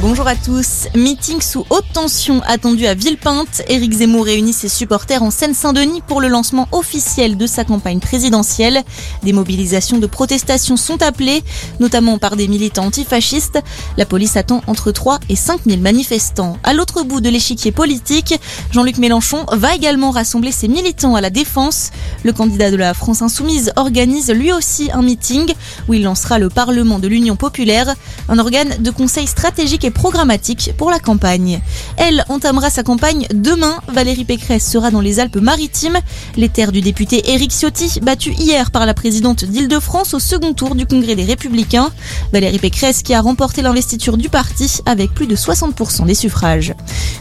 Bonjour à tous. Meeting sous haute tension attendu à Villepinte. Éric Zemmour réunit ses supporters en Seine-Saint-Denis pour le lancement officiel de sa campagne présidentielle. Des mobilisations de protestation sont appelées, notamment par des militants antifascistes. La police attend entre 3 et 5 000 manifestants. À l'autre bout de l'échiquier politique, Jean-Luc Mélenchon va également rassembler ses militants à la défense. Le candidat de la France Insoumise organise lui aussi un meeting où il lancera le Parlement de l'Union populaire, un organe de conseil stratégique et programmatique pour la campagne. Elle entamera sa campagne demain. Valérie Pécresse sera dans les Alpes-Maritimes, les terres du député Éric Ciotti, battu hier par la présidente d'Île-de-France au second tour du Congrès des Républicains. Valérie Pécresse qui a remporté l'investiture du parti avec plus de 60% des suffrages.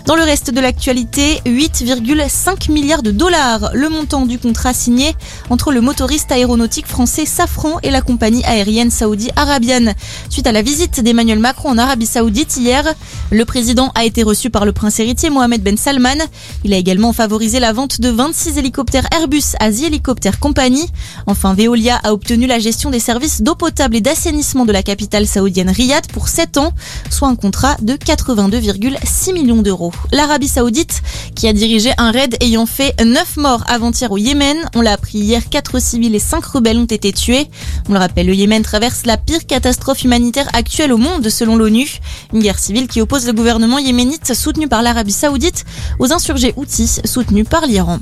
Dans le reste de l'actualité, 8,5 milliards de dollars, le montant du contrat signé entre le motoriste aéronautique français Safran et la compagnie aérienne saoudi arabienne. Suite à la visite d'Emmanuel Macron en Arabie saoudite hier, le président a été reçu par le prince héritier Mohamed Ben Salman. Il a également favorisé la vente de 26 hélicoptères Airbus Asie Helicopter Company. Enfin, Veolia a obtenu la gestion des services d'eau potable et d'assainissement de la capitale saoudienne Riyad pour 7 ans, soit un contrat de 82,6 millions d'euros. L'Arabie saoudite, qui a dirigé un raid ayant fait 9 morts avant-hier au Yémen, on l'a appris hier, 4 civils et 5 rebelles ont été tués. On le rappelle, le Yémen traverse la pire catastrophe humanitaire actuelle au monde selon l'ONU. Guerre civile qui oppose le gouvernement yéménite soutenu par l'Arabie saoudite aux insurgés houthis soutenus par l'Iran.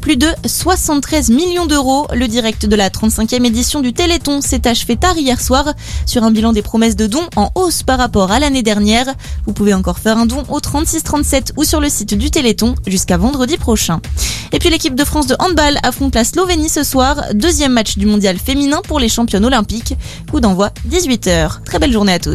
Plus de 73 millions d'euros. Le direct de la 35e édition du Téléthon s'est achevé tard hier soir sur un bilan des promesses de dons en hausse par rapport à l'année dernière. Vous pouvez encore faire un don au 3637 ou sur le site du Téléthon jusqu'à vendredi prochain. Et puis l'équipe de France de handball affronte la Slovénie ce soir. Deuxième match du mondial féminin pour les championnes olympiques. Coup d'envoi 18h. Très belle journée à tous.